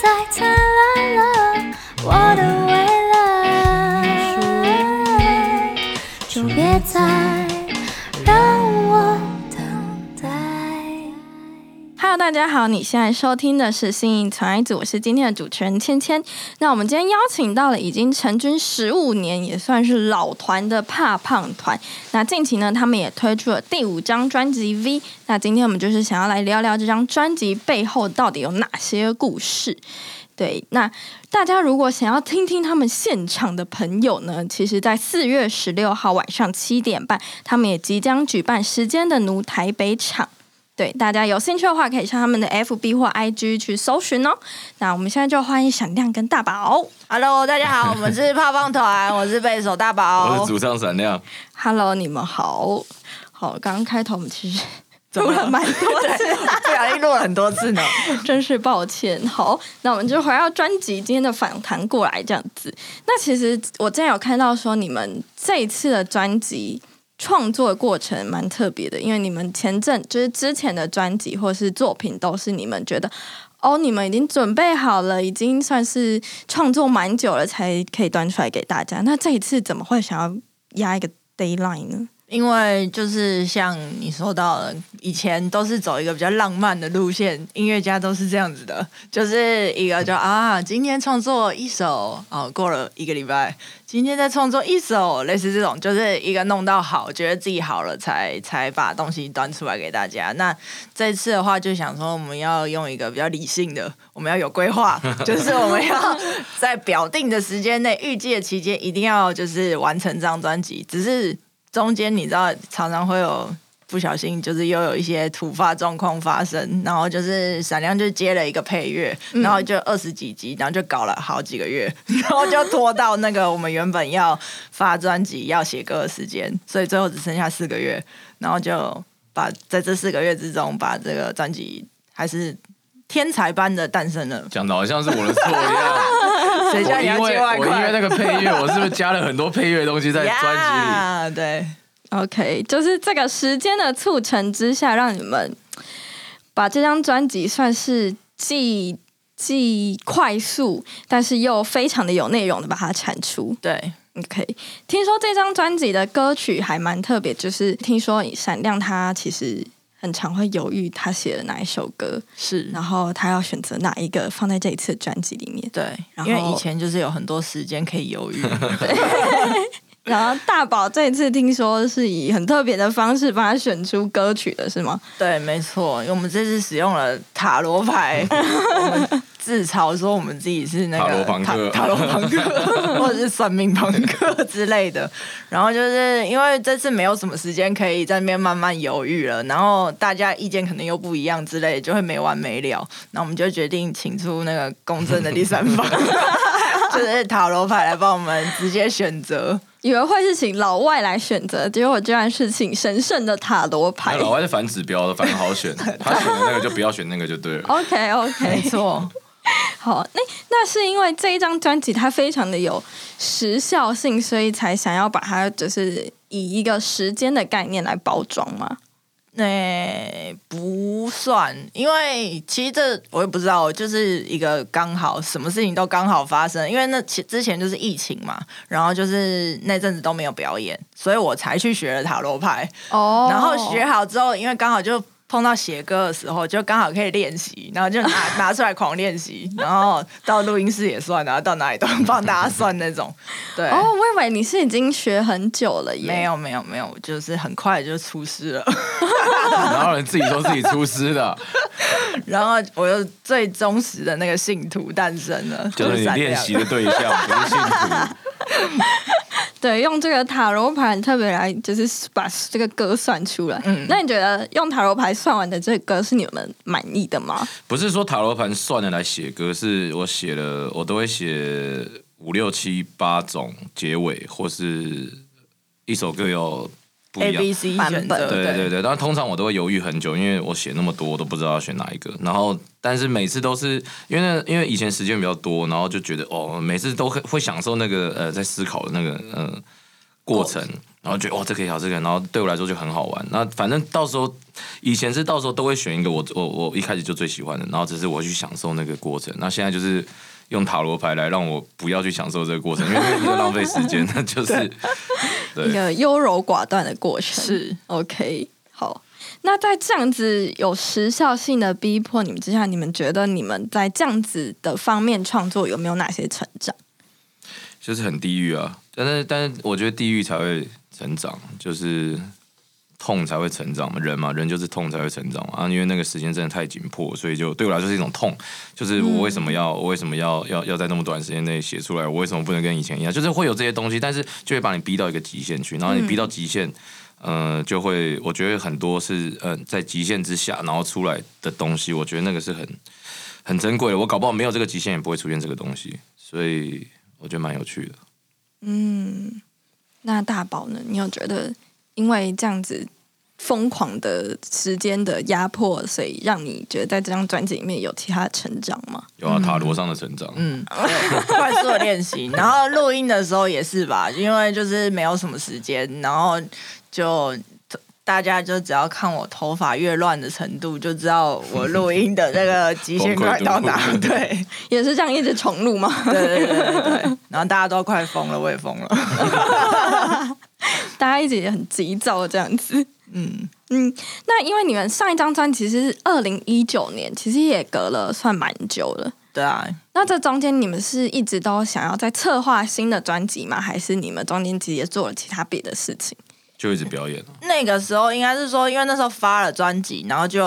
在猜。大家好，你现在收听的是新颖传爱组，我是今天的主持人芊芊。那我们今天邀请到了已经成军十五年，也算是老团的怕胖团。那近期呢，他们也推出了第五张专辑《V》。那今天我们就是想要来聊聊这张专辑背后到底有哪些故事。对，那大家如果想要听听他们现场的朋友呢，其实，在四月十六号晚上七点半，他们也即将举办《时间的奴》台北场。对，大家有兴趣的话，可以上他们的 FB 或 IG 去搜寻哦。那我们现在就欢迎闪亮跟大宝。Hello，大家好，我们是泡泡团，我是贝手大宝我是。主唱闪亮，Hello，你们好。好，刚刚开头我们其实 录了蛮多次，不小心录了很多次呢。真是抱歉。好，那我们就回到专辑今天的访谈过来这样子。那其实我之前有看到说，你们这一次的专辑创作过程蛮特别的，因为你们前阵就是之前的专辑或是作品，都是你们觉得。哦，你们已经准备好了，已经算是创作蛮久了，才可以端出来给大家。那这一次怎么会想要压一个 d a y l i n e 呢？因为就是像你说到的，以前都是走一个比较浪漫的路线，音乐家都是这样子的，就是一个就啊，今天创作一首，哦，过了一个礼拜，今天在创作一首，类似这种，就是一个弄到好，觉得自己好了才才把东西端出来给大家。那这次的话，就想说我们要用一个比较理性的，我们要有规划，就是我们要在表定的时间内，预计的期间一定要就是完成这张专辑，只是。中间你知道常常会有不小心，就是又有一些突发状况发生，然后就是闪亮就接了一个配乐，然后就二十几集，然后就搞了好几个月，然后就拖到那个我们原本要发专辑要写歌的时间，所以最后只剩下四个月，然后就把在这四个月之中把这个专辑还是天才般的诞生了，讲的好像是我的错一样。谁叫你要我因为接外我因为那快？个配乐，我是不是加了很多配乐的东西在专辑里？呀对。OK，就是这个时间的促成之下，让你们把这张专辑算是既既快速，但是又非常的有内容的把它产出。对，OK，听说这张专辑的歌曲还蛮特别，就是听说闪亮他其实很常会犹豫他写了哪一首歌，是，然后他要选择哪一个放在这一次的专辑里面。对，然后因为以前就是有很多时间可以犹豫，然后大宝这一次听说是以很特别的方式帮他选出歌曲的，是吗？对，没错，因为我们这次使用了塔罗牌，我们自嘲说我们自己是那个塔罗朋克塔塔罗朋克或者是算命朋克之类的。然后就是因为这次没有什么时间可以在那边慢慢犹豫了，然后大家意见可能又不一样之类，就会没完没了。那我们就决定请出那个公正的第三方，就是塔罗牌来帮我们直接选择。以为会是请老外来选择，结果居然是请神圣的塔罗牌。老外是反指标的，反正好选。他选的那个就不要选那个就对了。OK OK，错，好，那那是因为这一张专辑它非常的有时效性，所以才想要把它就是以一个时间的概念来包装嘛。那、不算，因为其实这我也不知道，就是一个刚好什么事情都刚好发生，因为那前之前就是疫情嘛，然后就是那阵子都没有表演，所以我才去学了塔罗牌，哦然后学好之后，因为刚好就。碰到写歌的时候，就刚好可以练习，然后就拿 拿出来狂练习，然后到录音室也算，然后到哪里都帮大家算那种。对，哦，我以为你是已经学很久了耶。没有没有没有，就是很快就出师了。然后人自己说自己出师的，然后我又最忠实的那个信徒诞生了，就是你练习的对象，不是信徒。对，用这个塔罗牌特别来，就是把这个歌算出来。嗯那你觉得用塔罗牌算完的这个歌是你们满意的吗？不是说塔罗牌算的来写歌，是我写了，我都会写五六七八种结尾，或是一首歌有不一 A 样 B C 版本对对对，但通常我都会犹豫很久，因为我写那么多，我都不知道要选哪一个。然后，但是每次都是因为那因为以前时间比较多，然后就觉得哦，每次都会会享受那个呃在思考的那个呃过程。然后觉得哇这可以好这个，然后对我来说就很好玩。那反正到时候以前是到时候都会选一个我我我一开始就最喜欢的，然后只是我去享受那个过程。那现在就是用塔罗牌来让我不要去享受这个过程，因为那个浪费时间，那就是一 对。个优柔寡断的过程。是 OK，好。那在这样子有时效性的逼迫你们之下，你们觉得你们在这样子的方面创作有没有哪些成长？就是很地狱啊。但是但是我觉得地狱才会成长，就是痛才会成长嘛，人嘛，人就是痛才会成长嘛啊，因为那个时间真的太紧迫，所以就对我来说是一种痛，就是我为什么要，为什么要要要在那么短时间内写出来，我为什么不能跟以前一样，就是会有这些东西，但是就会把你逼到一个极限去，然后你逼到极限。呃，就会我觉得很多是呃在极限之下，然后出来的东西，我觉得那个是很很珍贵的。我搞不好没有这个极限，也不会出现这个东西，所以我觉得蛮有趣的。嗯，那大宝呢？你有觉得因为这样子疯狂的时间的压迫，所以让你觉得在这张专辑里面有其他的成长吗？有啊，塔罗上的成长，嗯，快速的练习，然后录音的时候也是吧，因为就是没有什么时间，然后就大家就只要看我头发越乱的程度，就知道我录音的那个极限快到哪。对，也是这样一直重录吗？对对对对对。然后大家都快疯了，我也疯了。大家一直也很急躁这样子。嗯嗯，那因为你们上一张专辑是二零一九年，其实也隔了算蛮久了。对啊。那这中间你们是一直都想要在策划新的专辑吗？还是你们中间其实也做了其他别的事情？就一直表演那个时候应该是说，因为那时候发了专辑，然后就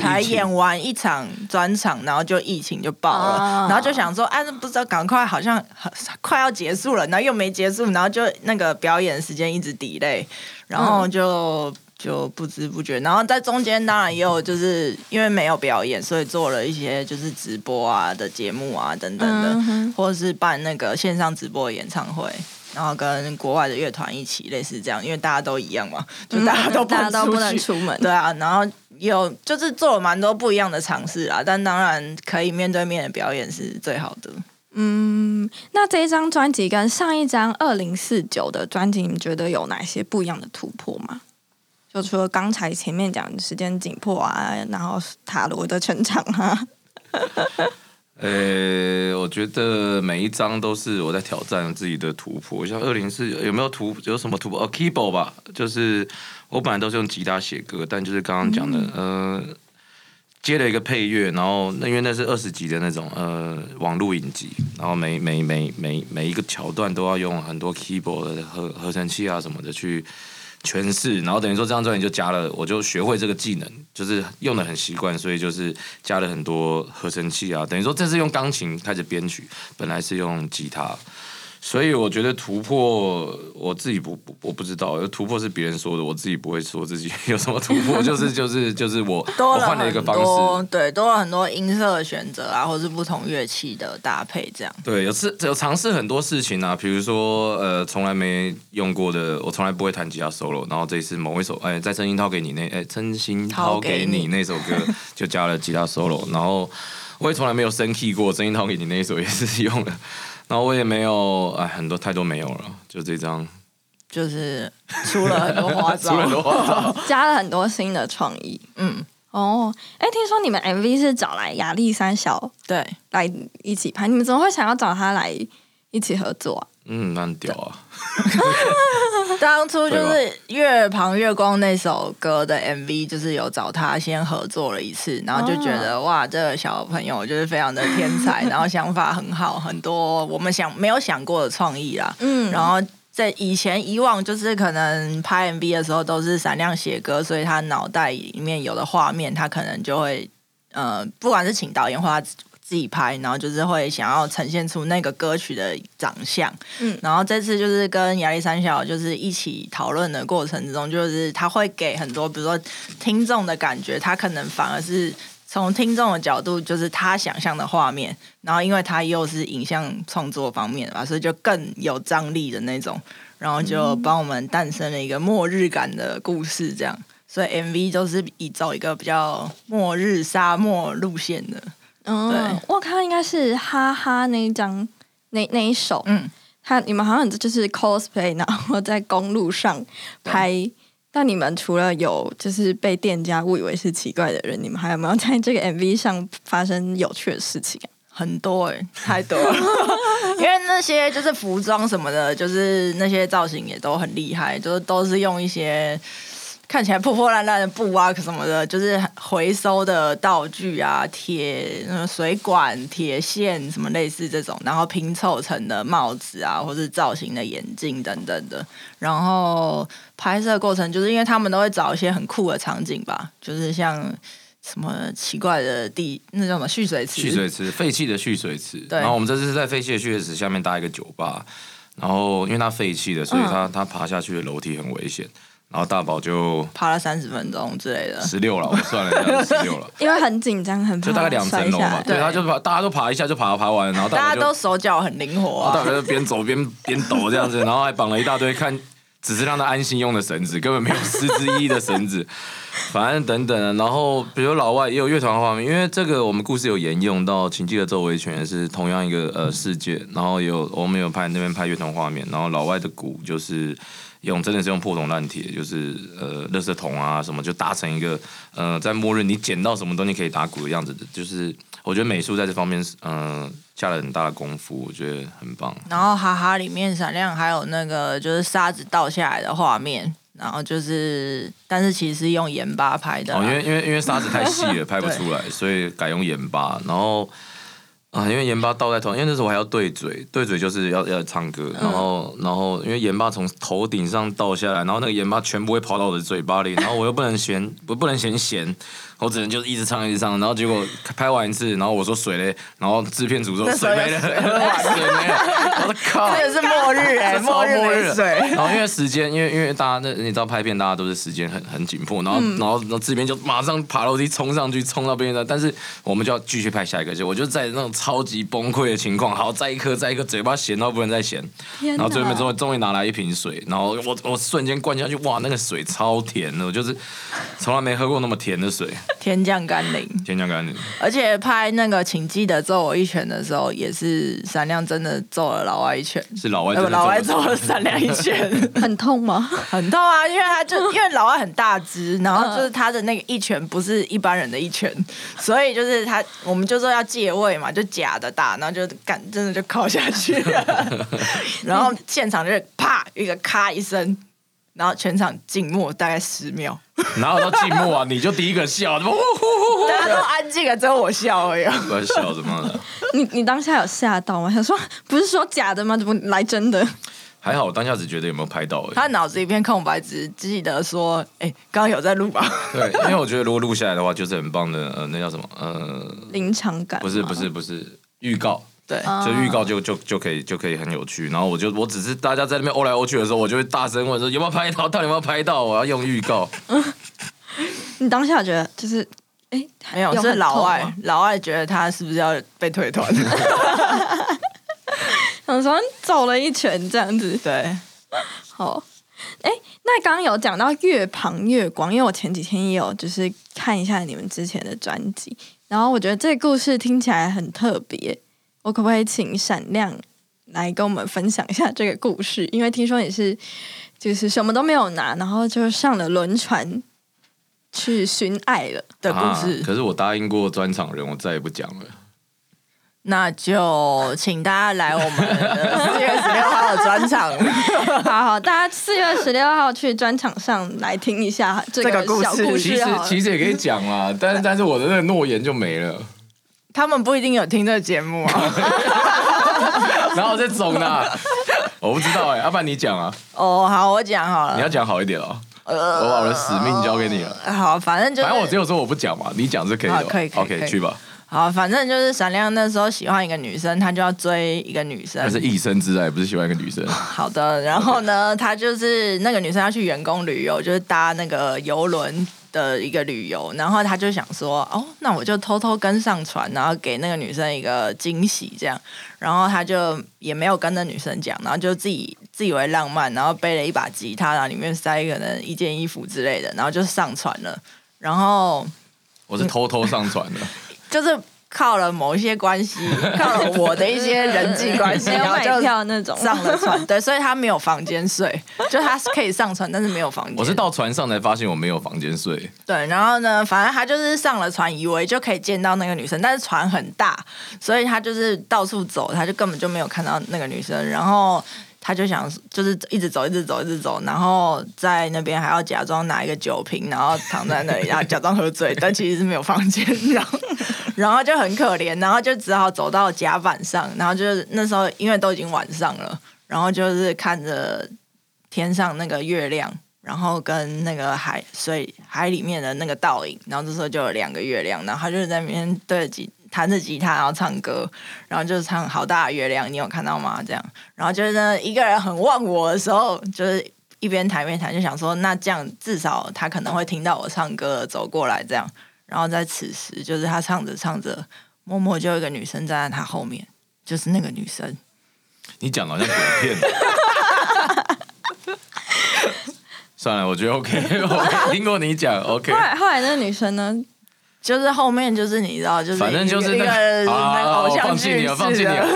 才演完一场专场，然后就疫情就爆了，然后就想说，哎，不知道赶快好像快要结束了，然后又没结束，然后就那个表演时间一直 delay，然后就就不知不觉，然后在中间当然也有就是因为没有表演，所以做了一些就是直播啊的节目啊等等的，或者是办那个线上直播演唱会。然后跟国外的乐团一起，类似这样，因为大家都一样嘛，就大家都大家都不能出门，对啊。然后有就是做了蛮多不一样的尝试啊，但当然可以面对面的表演是最好的。嗯，那这一张专辑跟上一张二零四九的专辑，你觉得有哪些不一样的突破吗？就除了刚才前面讲时间紧迫啊，然后塔罗的成长啊。呃，我觉得每一张都是我在挑战自己的突破。像二零四有没有突有什么突破？哦，keyboard 吧，就是我本来都是用吉他写歌，但就是刚刚讲的，呃，接了一个配乐，然后那因为那是二十集的那种呃网络影集，然后每每每每每一个桥段都要用很多 keyboard 的合合成器啊什么的去。诠释，然后等于说这张专辑就加了，我就学会这个技能，就是用的很习惯，所以就是加了很多合成器啊。等于说这是用钢琴开始编曲，本来是用吉他。所以我觉得突破，我自己不不我不知道，突破是别人说的，我自己不会说自己有什么突破，就是就是就是我换了一个方式，对，多了很多音色的选择啊，或是不同乐器的搭配，这样。对，有试有尝试很多事情啊，比如说呃，从来没用过的，我从来不会弹吉他 solo，然后这一次某一首哎，在真心掏给你那哎，真心掏给你那首歌 就加了吉他 solo，然后我也从来没有升 key 过，真心掏给你那一首也是用了。然后我也没有，哎，很多太多没有了，就这张，就是出了很多花招，加了很多新的创意。嗯，哦，哎，听说你们 MV 是找来亚历山小对。来一起拍，你们怎么会想要找他来一起合作啊？嗯，蛮屌啊！当初就是《月旁月光》那首歌的 MV，就是有找他先合作了一次，然后就觉得哇，这个小朋友就是非常的天才，然后想法很好，很多我们想没有想过的创意啦。嗯，然后在以前以往就是可能拍 MV 的时候都是闪亮写歌，所以他脑袋里面有的画面，他可能就会呃，不管是请导演或他。自己拍，然后就是会想要呈现出那个歌曲的长相，嗯，然后这次就是跟亚历山小就是一起讨论的过程之中，就是他会给很多，比如说听众的感觉，他可能反而是从听众的角度，就是他想象的画面，然后因为他又是影像创作方面嘛，所以就更有张力的那种，然后就帮我们诞生了一个末日感的故事，这样，所以 MV 都是以走一个比较末日沙漠路线的。嗯，我看应该是哈哈那一张那那一首，嗯，他你们好像就是 cosplay，然后在公路上拍。但你们除了有就是被店家误以为是奇怪的人，你们还有没有在这个 MV 上发生有趣的事情啊？很多哎、太多了，因为那些就是服装什么的，就是那些造型也都很厉害，就是都是用一些看起来破破烂烂的布啊什么的，就是回收的道具啊，铁呃水管、铁线什么类似这种，然后拼凑成的帽子啊，或是造型的眼镜等等的。然后拍摄过程就是因为他们都会找一些很酷的场景吧，就是像。什么奇怪的地，那叫什么蓄水池？蓄水池，废弃的蓄水池。对然后我们这次是在废弃的蓄水池下面搭一个酒吧，然后因为它废弃的，所以嗯它它爬下去的楼梯很危险。然后大宝就爬了三十分钟之类的。十六了，我算了一下，十六了。因为很紧张，很怕就大概两层楼嘛，对，他就爬，大家都爬一下就爬爬完，然后大家都手脚很灵活啊大，宝就边走边边抖这样子，然后还绑了一大堆看，只是让他安心用的绳子，根本没有实质意义的绳子，反正等等。然后比如老外也有乐团画面，因为这个我们故事有沿用到《情记的周围全》，是同样一个呃事件，然后有我们有拍那边拍乐团画面，然后老外的鼓就是。用真的是用破铜烂铁，就是呃，垃圾桶啊什么，就搭成一个呃，在末日你捡到什么东西可以打鼓的样子的，就是我觉得美术在这方面是嗯、下了很大的功夫，我觉得很棒。然后哈哈里面闪亮还有那个就是沙子倒下来的画面，然后就是但是其实是用盐巴拍的，哦，因为因为因为沙子太细了，拍不出来，所以改用盐巴。然后啊，因为盐巴倒在头，因为那时候我还要对嘴，对嘴就是要要唱歌，然后然后因为盐巴从头顶上倒下来，然后那个盐巴全部会跑到我的嘴巴里，然后我又不能嫌我不能嫌咸，我只能就是一直唱一直唱，然后结果拍完一次，然后我说水嘞，然后制片组说水没了，水水没了，我的靠！这也是末日哎、末日末日水。然后因为时间，因为因为大家那你知道拍片，大家都是时间很很紧迫，然后、然后然后这边就马上爬楼梯冲上去，冲到边上，但是我们就要继续拍下一个，就我就在那种超级崩溃的情况，好再一颗再一颗，嘴巴咸到不能再咸，然后最后面终于终于拿来一瓶水，然后我我瞬间灌下去，哇，那个水超甜的，我就是从来没喝过那么甜的水，天降甘霖，天降甘霖。而且拍那个请记得揍我一拳的时候，也是闪亮真的揍了老外一拳，是老外呃真的老外揍了闪亮一拳，很痛吗？很痛啊！因为他就 因为老外很大只，然后就是他的那个一拳不是一般人的一拳，所以就是他我们就说要借位嘛，就假的打，然后就干真的就靠下去了，然后现场就是啪一个咔一声，然后全场静默大概十秒，哪有到寂寞啊？你就第一个笑，呼呼呼大家都安静了，只有我笑而已。不要笑什么的。你你当下有吓到吗？想说不是说假的吗？怎么来真的？还好，我当下只觉得有没有拍到而已。他脑子一片空白，只记得说：“哎、刚刚有在录吧对，因为我觉得如果录下来的话，就是很棒的。呃，那叫什么？呃，临场感不是不是不是预告，？”对，啊就预告就就就可以就可以很有趣。然后我就我只是大家在那边欧来欧去的时候，我就会大声问说有没有拍到，到底有没有拍到？我要用预告。你当下觉得就是哎，没有是老外，老外觉得他是不是要被退团？想说走了一圈这样子。对，好，哎，那刚刚有讲到越旁越广，因为我前几天也有就是看一下你们之前的专辑，然后我觉得这个故事听起来很特别，我可不可以请闪亮来跟我们分享一下这个故事？因为听说你是就是什么都没有拿，然后就上了轮船去寻爱了。的故事啊。可是我答应过专场人，我再也不讲了。那就请大家来我们的四月十六号的专场。好好，大家四月十六号去专场上来听一下这个小故事其实事。其实也可以讲啦，但是但是我的那个诺言就没了。他们不一定有听这个节目啊。然后这种的啊，我不知道哎，要不然你讲啊，哦，好，我讲好了。你要讲好一点哦。呃我把我的使命交给你了。好，反正就是，反正我只有说我不讲嘛，你讲是可以的可以可以 OK，以去吧。好，反正就是闪亮那时候喜欢一个女生，他就要追一个女生那。是一生之爱，不是喜欢一个女生。好的，然后呢，他就是那个女生要去员工旅游，就是搭那个游轮的一个旅游，然后他就想说，哦，那我就偷偷跟上船，然后给那个女生一个惊喜，这样，然后他就也没有跟那女生讲，然后就自己自以为浪漫，然后背了一把吉他，然后里面塞可能一件衣服之类的，然后就上船了，然后我是偷偷上船的，就是靠了某一些关系，靠了我的一些人际关系，然后就票那种。上了船。对，所以他没有房间睡，就他是可以上船，但是没有房间。我是到船上才发现我没有房间睡。对，然后呢，反正他就是上了船，以为就可以见到那个女生，但是船很大，所以他就是到处走，他就根本就没有看到那个女生。然后他就想，就是一直走，一直走，一直走，然后在那边还要假装拿一个酒瓶，然后躺在那里，然后假装喝醉，但其实是没有房间，然后然后就很可怜，然后就只好走到甲板上，然后就是那时候因为都已经晚上了，然后就是看着天上那个月亮。然后跟那个海水海里面的那个倒影，然后这时候就有两个月亮，然后他就在那边对着弹着吉他，然后唱歌，然后就是唱好大的月亮，你有看到吗？这样，然后就是呢一个人很忘我的时候，就是一边弹一边弹，就想说那这样至少他可能会听到我唱歌走过来这样，然后在此时就是他唱着唱着，默默就有一个女生站在他后面，就是那个女生，你讲的好像鬼片。算了，我觉得 OK，我听过你讲 OK 后。来后来那个女生呢？就是后面就是你知道，就是反正就是那个，偶像剧放弃你了，放弃你了。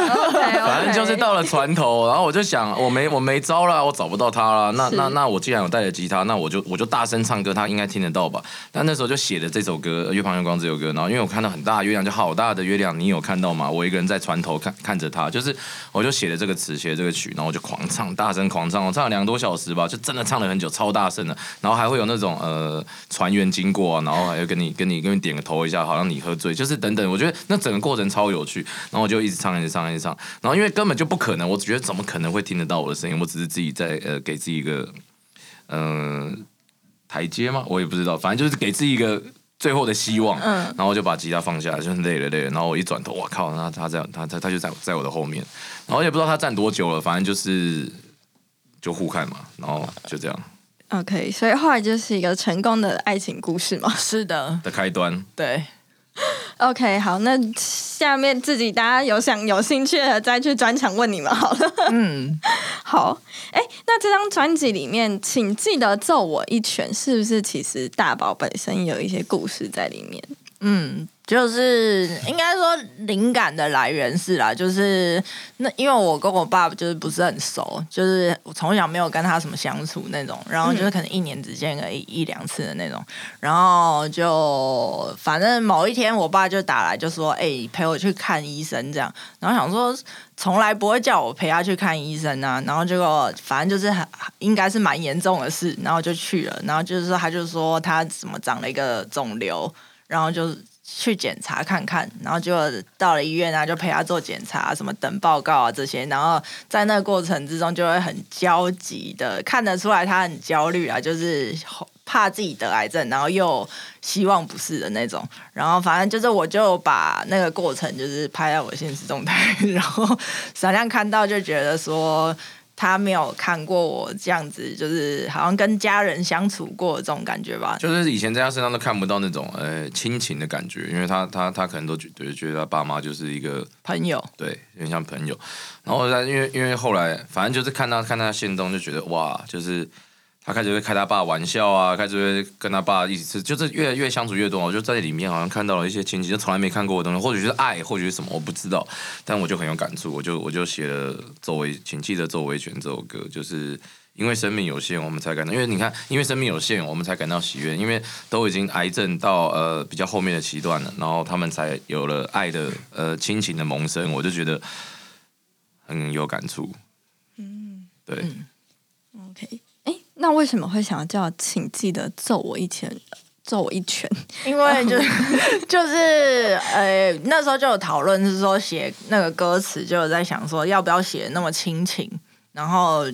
反正就是到了船头，然后我就想，我没我没招了，我找不到他了。那那那我既然有带着吉他，那我就我就大声唱歌，他应该听得到吧？但那时候就写了这首歌《月旁月光》这首歌，然后因为我看到很大的月亮，就好大的月亮，你有看到吗？我一个人在船头看看着他，就是我就写了这个词，写了这个曲，然后我就狂唱，大声狂唱，我唱了两个多小时吧，就真的唱了很久，超大声的。然后还会有那种呃船员经过啊，然后还有跟你跟你跟你点个头一下，好像你喝醉，就是等等。我觉得那整个过程超有趣，然后我就一直唱，一直唱，一直唱。然后因为根本就不可能，我觉得怎么可能会听得到我的声音？我只是自己在呃给自己一个嗯、呃台阶吗？我也不知道，反正就是给自己一个最后的希望。嗯然后我就把吉他放下来，就很累了累了。然后我一转头，我靠，那他在他他他就在在我的后面，然后也不知道他站多久了，反正就是就互看嘛，然后就这样 OK，所以后来就是一个成功的爱情故事嘛。是的，的开端。对，OK，好，那下面自己大家有想有兴趣的再去专场问你们好了。嗯，好，哎，那这张专辑里面，请记得揍我一拳，是不是？其实大宝本身有一些故事在里面。嗯，就是应该说灵感的来源是啦，就是那因为我跟我爸就是不是很熟，就是我从小没有跟他什么相处那种，然后就是可能一年只见个一一两次的那种，然后就反正某一天我爸就打来就说，哎、陪我去看医生这样，然后想说从来不会叫我陪他去看医生啊，然后结果反正就是很应该是蛮严重的事，然后就去了，然后就是说他就说他怎么长了一个肿瘤。然后就去检查看看，然后就到了医院啊，就陪他做检查，什么等报告啊这些，然后在那个过程之中就会很焦急的，看得出来他很焦虑啊，就是怕自己得癌症，然后又希望不是的那种，然后反正就是我就把那个过程就是拍在我现实动态，然后闪亮看到就觉得说。他没有看过我这样子，就是好像跟家人相处过的这种感觉吧。就是以前在他身上都看不到那种呃亲情的感觉，因为他他他可能都觉得觉得他爸妈就是一个朋友，对，有点像朋友。然后他因为因为后来反正就是看到看他行动就觉得哇，就是他开始会开他爸玩笑啊，开始会跟他爸一起吃，就是越来越相处越多。我就在里面好像看到了一些亲情，就从来没看过的东西，或许是爱，或许是什么，我不知道。但我就很有感触，我就我就写了《周围，请记得周围权》这首歌，就是。因为生命有限，我们才感到，因为你看，因为生命有限，我们才感到喜悦。因为都已经癌症到呃比较后面的期段了，然后他们才有了爱的呃亲情的萌生，我就觉得很有感触。嗯，对，OK，那为什么会想要叫请记得揍我一拳？揍我一拳？因为就是 就是呃那时候就有讨论，是说写那个歌词就有在想说要不要写那么亲情，然后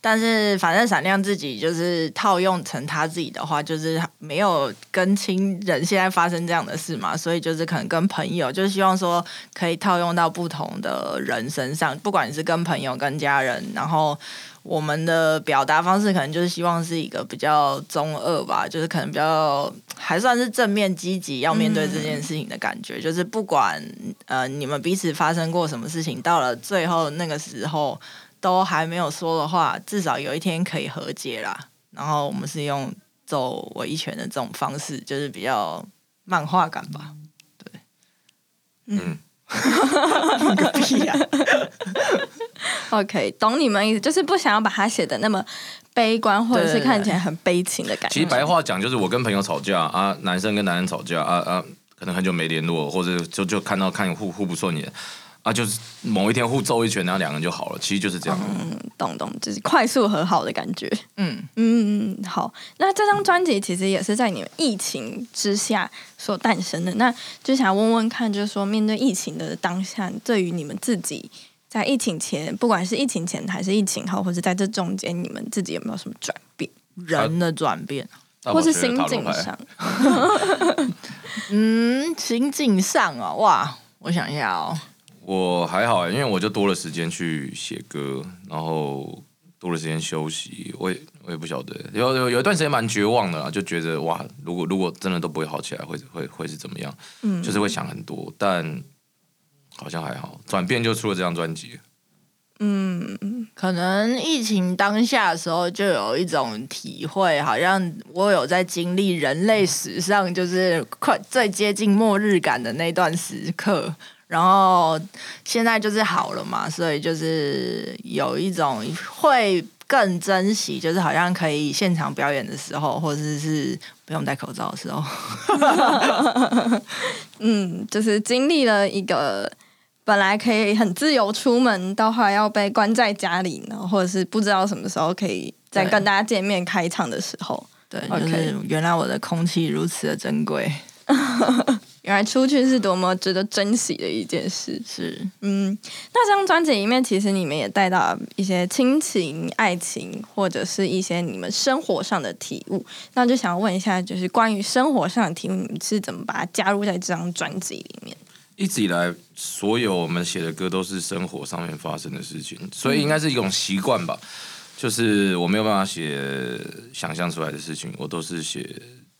但是反正闪亮自己就是套用成他自己的话，就是没有跟亲人现在发生这样的事嘛，所以就是可能跟朋友，就是希望说可以套用到不同的人身上，不管你是跟朋友、跟家人，然后。我们的表达方式可能就是希望是一个比较中二吧，就是可能比较还算是正面积极要面对这件事情的感觉，就是不管呃你们彼此发生过什么事情，到了最后那个时候都还没有说的话，至少有一天可以和解啦。然后我们是用揍我一拳的这种方式，就是比较漫画感吧。对嗯，个屁呀、OK，懂你们意思，就是不想要把它写的那么悲观，或者是看起来很悲情的感觉。其实白话讲就是我跟朋友吵架啊，男生跟男生吵架啊啊，可能很久没联络，或者就就看到看互互不顺眼啊，就是某一天互揍一拳，然后两个人就好了。其实就是这样。嗯，懂懂，就是快速和好的感觉。嗯，嗯，嗯好。那这张专辑其实也是在你们疫情之下所诞生的。那就想问问看，就是说面对疫情的当下，对于你们自己在疫情前，不管是疫情前还是疫情后，或者在这中间，你们自己有没有什么转变，人的转变。或是心境上？嗯，心境上哦，哇，我想一下哦，我还好，因为我就多了时间去写歌，然后多了时间休息。我也我也不晓得，有有有一段时间蛮绝望的啦，就觉得哇，如果如果真的都不会好起来，会会会是怎么样？嗯，就是会想很多，但好像还好，转变就出了这张专辑。嗯，可能疫情当下的时候，就有一种体会，好像我有在经历人类史上就是快最接近末日感的那段时刻。然后现在就是好了嘛，所以就是有一种会更珍惜，就是好像可以现场表演的时候，或者是不用戴口罩的时候。嗯，就是经历了一个本来可以很自由出门，到后来要被关在家里，然后或者是不知道什么时候可以再跟大家见面开场的时候，对就是原来我的空气如此的珍贵，原来出去是多么值得珍惜的一件事。是嗯，那这张专辑里面，其实你们也带到一些亲情、爱情，或者是一些你们生活上的体悟。那就想问一下，就是关于生活上的体悟，你们是怎么把它加入在这张专辑里面？一直以来，所有我们写的歌都是生活上面发生的事情，所以应该是一种习惯吧。就是我没有办法写想象出来的事情，我都是写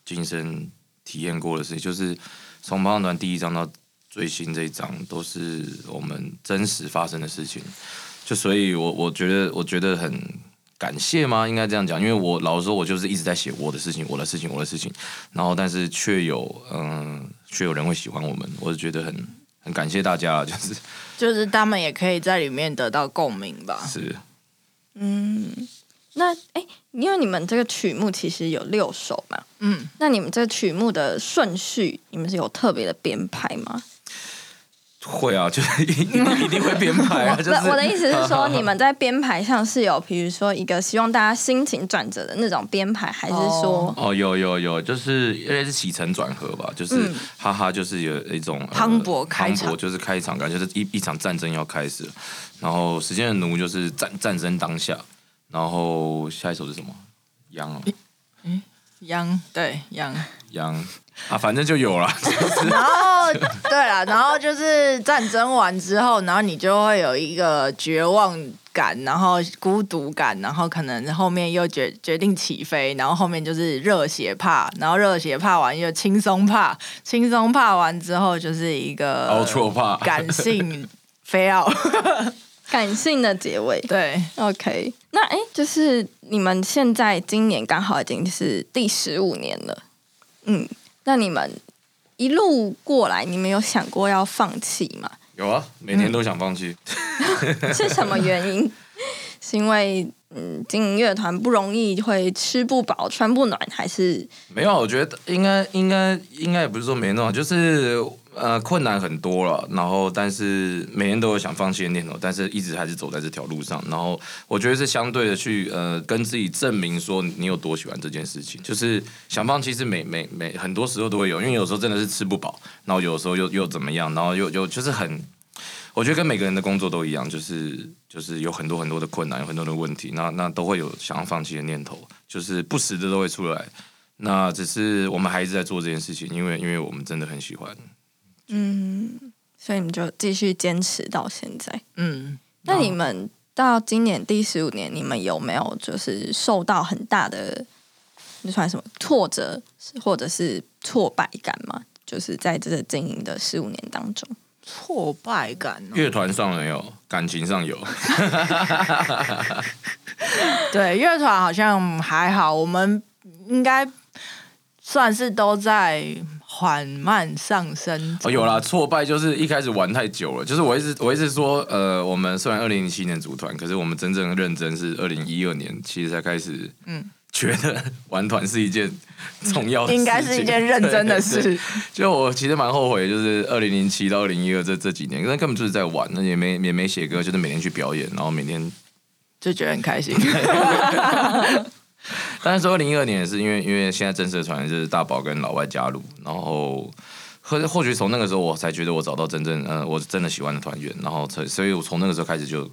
亲身体验过的事情。就是从《棒棒团》第一章到最新这一章，都是我们真实发生的事情。就所以我，我觉得，我觉得很感谢吗？应该这样讲，因为我老实说，我就是一直在写我的事情，我的事情，我的事情。然后，但是却有嗯，却有人会喜欢我们，我就觉得很很感谢大家，就是就是他们也可以在里面得到共鸣吧。是嗯，那哎，因为你们这个曲目其实有六首嘛，嗯，那你们这个曲目的顺序，你们是有特别的编排吗？会啊，就是 一定一定会编排啊，我就是我的意思是说，你们在编排上是有，比如说一个希望大家心情转折的那种编排，还是说，哦，有有有，就是因为是起承转合吧，就是、嗯哈哈，就是有一种、呃磅礴开场磅礴就是开场感，就是一一场战争要开始了。然后时间的奴就是战战争当下，然后下一首是什么？羊哦，央对央，羊啊，反正就有了。然后对了，然后就是战争完之后，然后你就会有一个绝望感，然后孤独感，然后可能后面又决决定起飞，然后后面就是热血怕，然后热血怕完又轻松怕，轻松怕完之后就是一个感性非要感性的结尾对。？OK，那哎，就是你们现在今年刚好已经是第十五年了，嗯，那你们一路过来，你们有想过要放弃吗？有啊，每天都想放弃。是什么原因？是因为嗯，经营乐团不容易，会吃不饱穿不暖，还是没有，我觉得应该应该应该也不是说没那种，就是呃困难很多了，然后但是每天都有想放弃的念头，但是一直还是走在这条路上。然后我觉得是相对的去呃跟自己证明说你有多喜欢这件事情，就是想放弃是每每每很多时候都会有，因为有时候真的是吃不饱，然后有时候又又怎么样，然后又又就是很。我觉得跟每个人的工作都一样，就是就是有很多很多的困难，有很多的问题，那那都会有想要放弃的念头，就是不时的都会出来。那只是我们还一直在做这件事情，因为因为我们真的很喜欢。嗯，所以你们就继续坚持到现在。嗯，那你们到今年第十五年，你们有没有就是受到很大的那算什么挫折或者是挫败感吗？就是在这个经营的十五年当中，挫败感、哦。乐团上没有，感情上有。对，乐团好像还好，我们应该算是都在缓慢上升。哦，有啦，挫败就是一开始玩太久了，就是我一直我一直说，呃，我们虽然二零零七年组团，可是我们真正认真是二零一二年，其实才开始，嗯，觉得玩团是一件重要的事情，应该是一件认真的事就我其实蛮后悔，就是二零零七到二零一二这这几年，那根本就是在玩，那也没也没写歌，就是每天去表演，然后每天就觉得很开心。但是说二零一二年也是因为因为现在正式的团就是大宝跟老外加入，然后或或许从那个时候我才觉得我找到真正呃我真的喜欢的团员，然后才所以我从那个时候开始就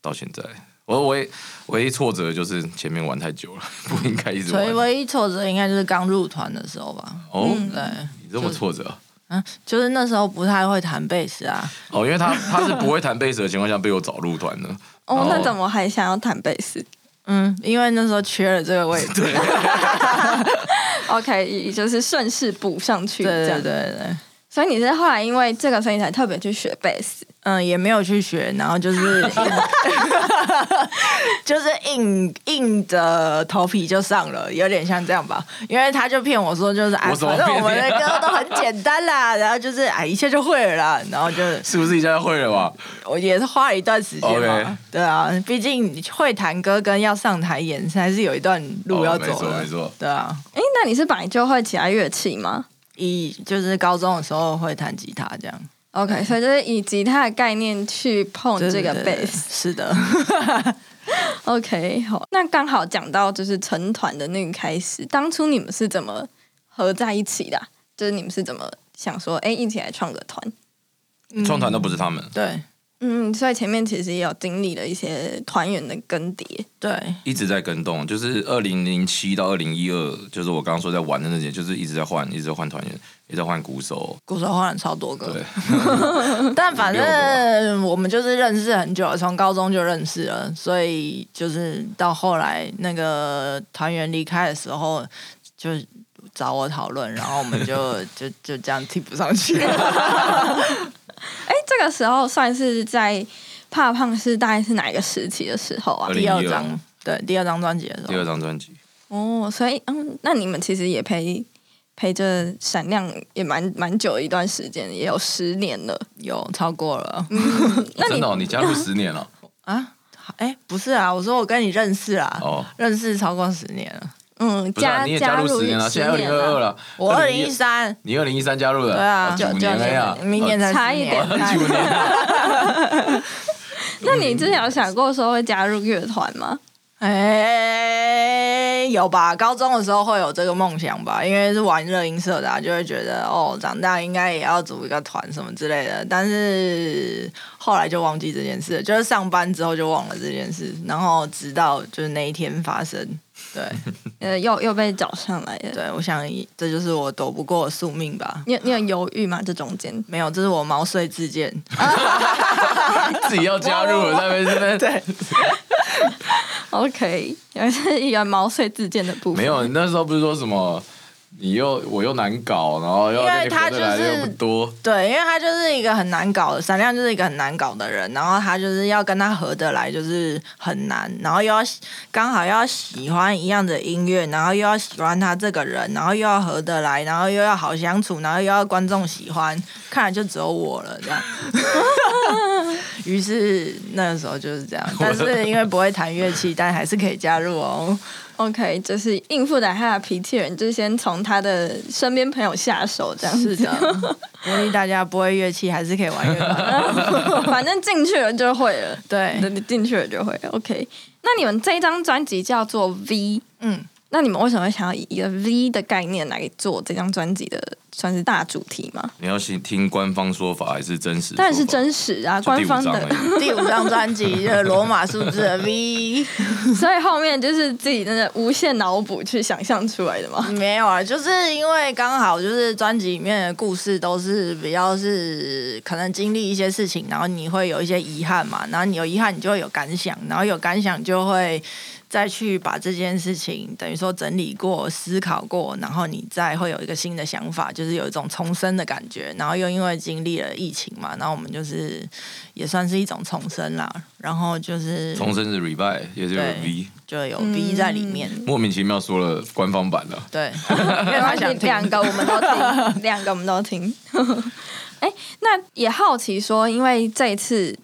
到现在，我唯唯一挫折就是前面玩太久了，不应该一直所以。唯一挫折应该就是刚入团的时候吧。哦，对，你这么挫折啊嗯，就是那时候不太会弹贝斯啊。哦，因为他他是不会弹贝斯的情况下被我找入团的。哦，那哦怎么还想要弹贝斯嗯，因为那时候缺了这个位置。对？OK，也就是顺势补上去这样。对对对，所以你是后来因为这个，所以你才特别去学贝斯。嗯，也没有去学，然后就是 就是硬硬着头皮就上了，有点像这样吧。因为他就骗我说，就是反正我们的歌都很简单啦，然后就是哎，一切就会了啦，然后就是不是一下就会了吧？我也是花了一段时间嘛对啊，毕竟会弹歌跟要上台演还是有一段路要哦没走的，错没错。对啊。哎，那你是本来就会其他乐器吗以就是高中的时候会弹吉他这样，？OK，所以就是以吉他的概念去碰这个贝斯。是的，OK，好，那刚好讲到就是成团的那个开始，当初你们是怎么合在一起的啊、就是你们是怎么想说，哎，一起来创个团？创团都不是他们，对嗯，所以前面其实也有经历了一些团员的更迭。对，一直在跟动，就是二零零七到二零一二，就是我刚刚说在玩的那些，就是一直在换，一直在换团员，一直在换鼓手。鼓手换了超多个对，，但反 正我们就是认识很久了，从高中就认识了，所以就是到后来那个团员离开的时候，就找我讨论，然后我们就 就就这样替补上去。哎，这个时候算是在怕胖是大概是哪一个时期的时候啊？2012第二张，对，第二张专辑的时候，第二张专辑，哦，所以嗯，那你们其实也陪陪着闪亮也蛮蛮久的一段时间，也有十年了。有超过了。那你真的、哦，你加入 十年了啊？哎，不是啊，我说我跟你认识啊，哦，认识超过十年了。嗯加你也加入入十年了，现在二零二二了，我二零一三，你二零一三加入的，对啊，九年了呀，明年才差一点九年，那你之前有想过说会加入乐团吗？哎，有吧？高中的时候会有这个梦想吧，因为是玩乐音社的、啊，就会觉得哦，长大应该也要组一个团什么之类的。但是后来就忘记这件事，就是上班之后就忘了这件事，然后直到就是那一天发生。对 呃，又又被找上来了。对，我想这就是我躲不过的宿命吧。你你有犹豫吗？这中间？没有，这是我毛遂自荐。自己要加入了，在那边这边对，OK，原来是一个毛遂自荐的部分。没有，你那时候不是说什么？你又我又难搞，然后又因为他就是对，因为他就是一个很难搞的，闪亮就是一个很难搞的人，然后他就是要跟他合得来，就是很难，然后又要刚好要喜欢一样的音乐，然后又要喜欢他这个人，然后又要合得来，然后又要好相处，然后又要观众喜欢，看来就只有我了这样。于是那个时候就是这样，但是因为不会弹乐器，但还是可以加入哦。OK，就是应付得他的脾气人，就先从他的身边朋友下手，这样子。是的，鼓励大家不会乐器还是可以玩乐团。反正进去了就会了。对，你，进去了就会。OK，那你们这一张专辑叫做 V，嗯。那你们为什么会想要以一个 V 的概念来做这张专辑的算是大主题吗？你要先听官方说法还是真实？当然是真，实啊，官方的。第五张专辑的罗马数字的 V，所以后面就是自己真的无限脑补去想象出来的吗。没有啊，就是因为刚好就是专辑里面的故事都是比较是可能经历一些事情，然后你会有一些遗憾嘛，然后你有遗憾，你就会有感想，然后有感想就会再去把这件事情等于说整理过、思考过，然后你再会有一个新的想法，就是有一种重生的感觉。然后又因为经历了疫情嘛，然后我们就是也算是一种重生啦。然后就是重生是 revive，也就是 V，就有 V 在里面，莫名其妙说了官方版了。对，因为他 想听两个我们都听，两个我们都听。哎、那也好奇说，因为这一次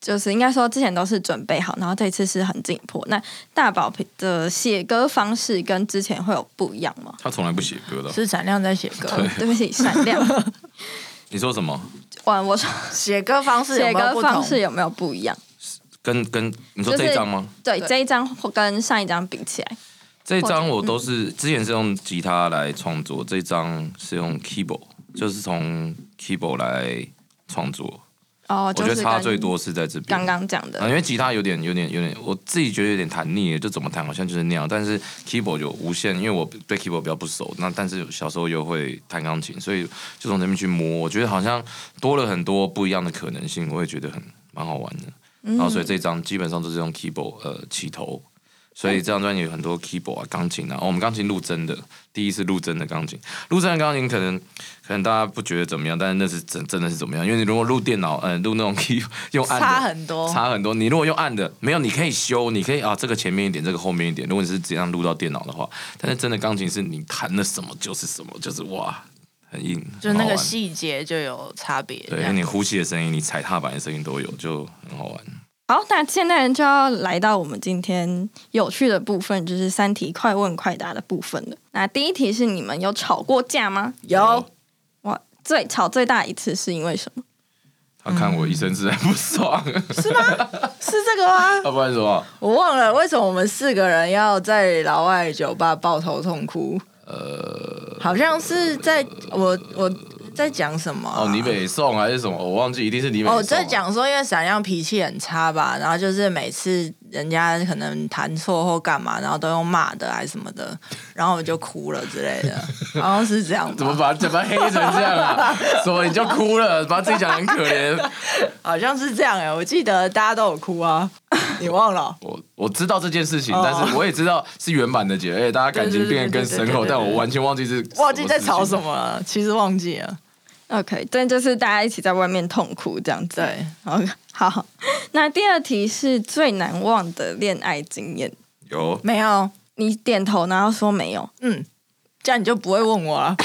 就是应该说之前都是准备好，然后这一次是很紧迫。那大宝的写歌方式跟之前会有不一样吗？他从来不写歌的。是闪亮在写歌，对不起，闪亮。你说什么？我，我说写歌方式有写歌没有不同？方式有没有不一样？跟跟你说就是这一张吗？对，对这一张跟上一张比起来，这一张我都是之前是用吉他来创作，这一张是用 keyboard，就是从 keyboard 来创作。哦，我觉得差最多是在这边。刚刚讲的啊，因为吉他有点、有点、有点，我自己觉得有点弹腻了，就怎么弹好像就是那样。但是 keyboard 有无限，因为我对 keyboard 比较不熟，那但是小时候又会弹钢琴，所以就从那边去摸，我觉得好像多了很多不一样的可能性，我也觉得很蛮好玩的。然后所以这张基本上都是用 keyboard 呃起头，所以这张专辑有很多 keyboard 啊、钢琴啊、哦我们钢琴录真的，第一次录真的钢琴，录真的钢琴可能可能大家不觉得怎么样，但是那是真真的是怎么样？因为你如果录电脑，呃，录那种 key 用按的差很多，差很多。你如果用按的，没有，你可以修，你可以啊，这个前面一点，这个后面一点。如果你是这样录到电脑的话，但是真的钢琴是你弹的什么就是什么，就是哇，很硬，就那个细节就有差别。对，你呼吸的声音，你踩踏板的声音都有，就很好玩。好，那现在就要来到我们今天有趣的部分，就是三题快问快答的部分了。那第一题是你们有吵过架吗？有哇，最吵最大一次是因为什么？他看我一生实在不爽，是 这个吗？要不然什么？我忘了为什么我们四个人要在老外酒吧抱头痛哭。呃，好像是在我我在讲什么啊、哦，你北宋还是什么？我忘记，一定是你北宋。哦，在讲说，因为闪亮脾气很差吧，然后就是每次人家可能弹错或干嘛，然后都用骂的还是什么的，然后我就哭了之类的，好像是这样吧。怎么把怎么黑成这样啊？什么你就哭了，把自己讲得很可怜。好像是这样哎、我记得大家都有哭啊，你忘了？我我知道这件事情，哦但是我也知道是原版的姐，而且大家感情变得更深厚，但我完全忘记是忘记在吵什么么了，其实忘记了。OK，但就是大家一起在外面痛哭这样子。对，，OK，好。那第二题是最难忘的恋爱经验，有没有，你点头然后说没有，嗯，这样你就不会问我了，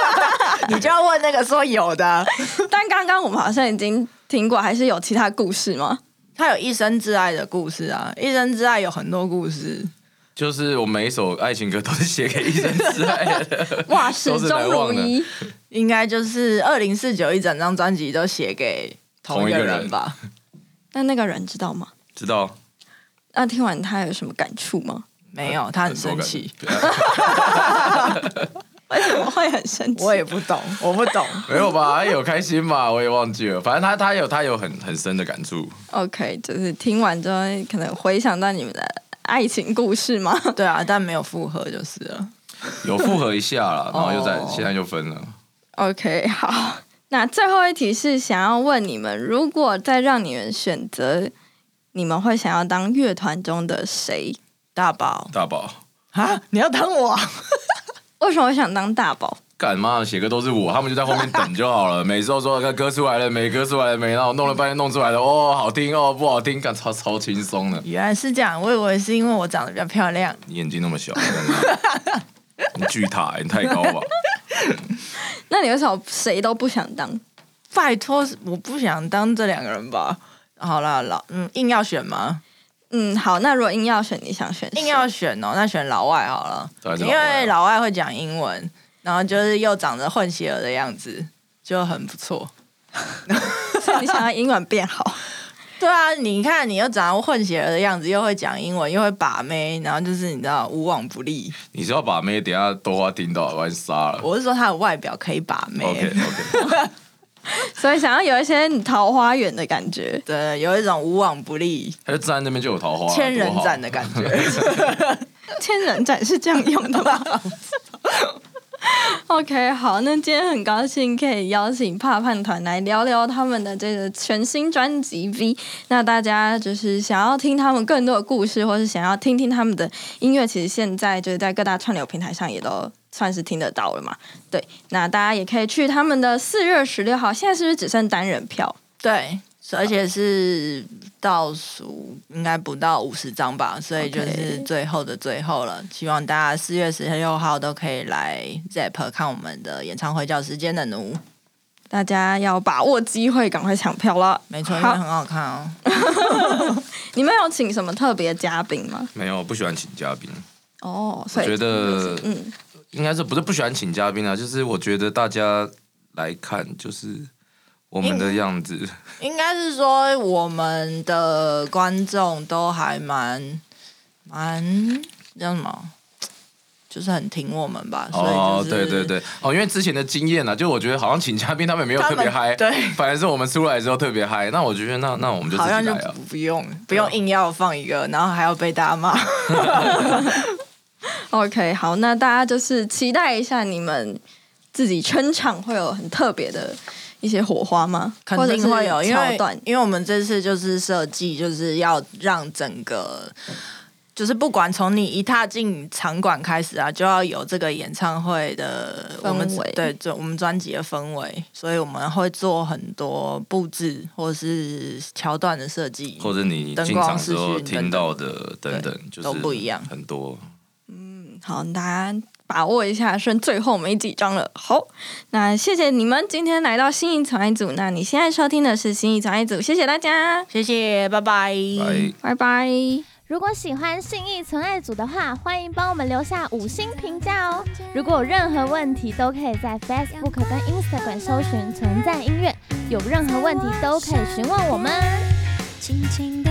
你就要问那个说有的。但刚刚我们好像已经听过，还是有其他故事吗？他有一生挚爱的故事啊，一生挚爱有很多故事。就是我每一首爱情歌都是写给一生挚爱的，哇，始终如一。应该就是二零四九一整张专辑都写给同一个人人吧？那那个人知道吗？知道？那听完他有什么感触吗？没有，他很生气。为什么会很生气？我也不懂，我不懂。没有吧？他有开心吧？我也忘记了。反正他他有他有很很深的感触。OK，就是听完之后可能回想到你们的爱情故事吗？对啊，但没有复合就是了。有复合一下了，然后又在哦现在又分了。OK，好。那最后一题是想要问你们，如果再让你们选择，你们会想要当乐团中的谁？大宝大宝，啊，你要当我啊？为什么我想当大宝？干嘛写歌都是我，他们就在后面等就好了。每次都说歌歌出来了没，歌出来了没，然后弄了半天弄出来了，哦，好听哦，不好听，干超超轻松的。原来是这样，我以为是因为我长得比较漂亮。你眼睛那么小，你巨塔、你太高吧？那你为什么谁都不想当？拜托，我不想当这两个人吧。好啦，老嗯，硬要选吗？嗯，好，那如果硬要选，你想选？硬要选哦，那选老外好了，因为老外会讲英文，然后就是又长得混血儿的样子，就很不错。所以你想要英文变好。对啊，你看你又长得混血儿的样子，又会讲英文，又会把妹，然后就是你知道无往不利。你知道把妹等下多花听到，把你杀了。我是说他的外表可以把妹 OK OK，所以想要有一些桃花源的感觉。对，有一种无往不利、他就站在那边就有桃花，千人多好斩的感觉。千人斩是这样用的吗？OK，好，那今天很高兴可以邀请怕胖团来聊聊他们的这个全新专辑 V。那大家就是想要听他们更多的故事，或是想要听听他们的音乐，其实现在就是在各大串流平台上也都算是听得到了嘛。对，那大家也可以去他们的四月十六号，现在是不是只剩单人票？对，而且是倒数应该不到五十张吧，所以就是最后的最后了。希望大家四月十六号都可以来 Zap 看我们的演唱会，叫《时间的奴》。大家要把握机会，赶快抢票了。没错，因为很好看哦。你们有请什么特别嘉宾吗？没有，不喜欢请嘉宾。哦，所以我觉得嗯，应该是不是不喜欢请嘉宾啊？就是我觉得大家来看，就是我们的样子。应该是说我们的观众都还蛮蛮叫什么，就是很挺我们吧。所以哦，就是、对对对，哦，因为之前的经验呢、就我觉得好像请嘉宾他们没有特别嗨，对反而是我们出来之后特别嗨。那我觉得那那我们就自好像就不用不用硬要放一个，然后还要被大家骂。OK，好，那大家就是期待一下你们自己撑场会有很特别的一些火花吗？肯定会有，因为桥段。因为我们这次就是设计，就是要让整个，就是不管从你一踏进场馆开始啊，就要有这个演唱会的氛我们围对，就我们专辑的氛围，所以我们会做很多布置或是桥段的设计，或者你灯光视讯听到的等等，就是都不一样很多。嗯好，大家把握一下，剩最后没几张了。好，那谢谢你们今天来到新艺传爱组。那你现在收听的是新艺传爱组，谢谢大家，谢谢，拜拜，拜。拜拜。如果喜欢信义存爱组的话，欢迎帮我们留下五星评价哦。如果有任何问题，都可以在 Facebook 跟 Instagram 搜寻“存在音乐”，有任何问题都可以询问我们。轻轻的